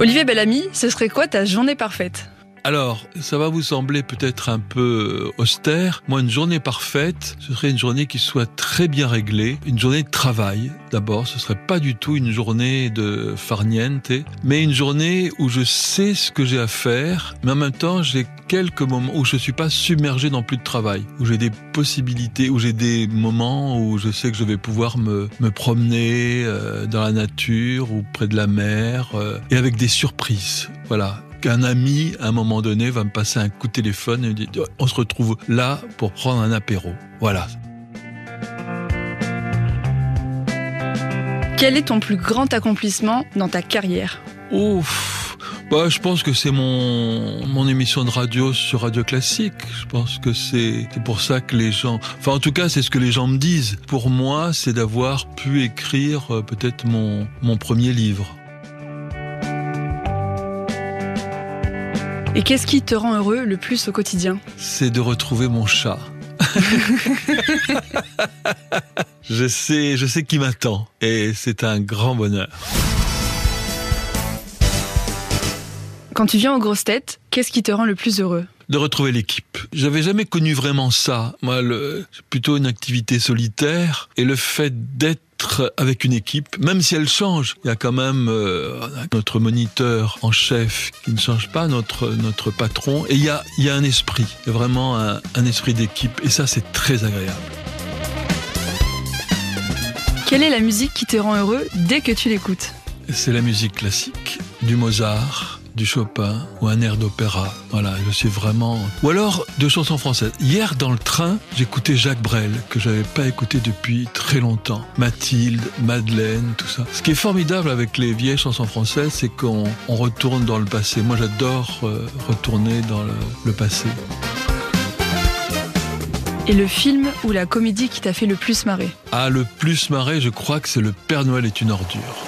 Olivier Bellamy, ce serait quoi ta journée parfaite? Alors, ça va vous sembler peut-être un peu austère. Moi, une journée parfaite, ce serait une journée qui soit très bien réglée. Une journée de travail, d'abord. Ce serait pas du tout une journée de farniente, mais une journée où je sais ce que j'ai à faire, mais en même temps, j'ai quelques moments où je suis pas submergé dans plus de travail, où j'ai des possibilités, où j'ai des moments où je sais que je vais pouvoir me, me promener euh, dans la nature ou près de la mer, euh, et avec des surprises. Voilà, qu'un ami, à un moment donné, va me passer un coup de téléphone et me dire on se retrouve là pour prendre un apéro. Voilà. Quel est ton plus grand accomplissement dans ta carrière? Ouf bah, je pense que c'est mon, mon émission de radio sur Radio Classique. Je pense que c'est pour ça que les gens... Enfin, en tout cas, c'est ce que les gens me disent. Pour moi, c'est d'avoir pu écrire euh, peut-être mon, mon premier livre. Et qu'est-ce qui te rend heureux le plus au quotidien? C'est de retrouver mon chat. je sais, je sais qui m'attend et c'est un grand bonheur. Quand tu viens aux grosses têtes, qu'est-ce qui te rend le plus heureux? De retrouver l'équipe. J'avais jamais connu vraiment ça. Moi, le, plutôt une activité solitaire et le fait d'être avec une équipe, même si elle change. Il y a quand même euh, notre moniteur en chef qui ne change pas, notre, notre patron, et il y a, il y a un esprit, il y a vraiment un, un esprit d'équipe, et ça c'est très agréable. Quelle est la musique qui te rend heureux dès que tu l'écoutes? C'est la musique classique, du Mozart, du Chopin ou un air d'opéra. Voilà, je suis vraiment. Ou alors de chansons françaises. Hier dans le train, j'écoutais Jacques Brel que j'avais pas écouté depuis très longtemps. Mathilde, Madeleine, tout ça. Ce qui est formidable avec les vieilles chansons françaises, c'est qu'on retourne dans le passé. Moi, j'adore euh, retourner dans le, le passé. Et le film ou la comédie qui t'a fait le plus marrer? Ah, le plus marrer, je crois que c'est Le Père Noël est une ordure.